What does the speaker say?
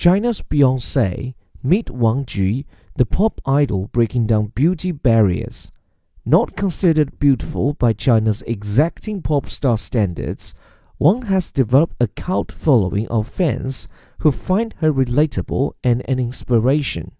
China's Beyonce, meet Wang Ju, the pop idol breaking down beauty barriers. Not considered beautiful by China's exacting pop star standards, Wang has developed a cult following of fans who find her relatable and an inspiration.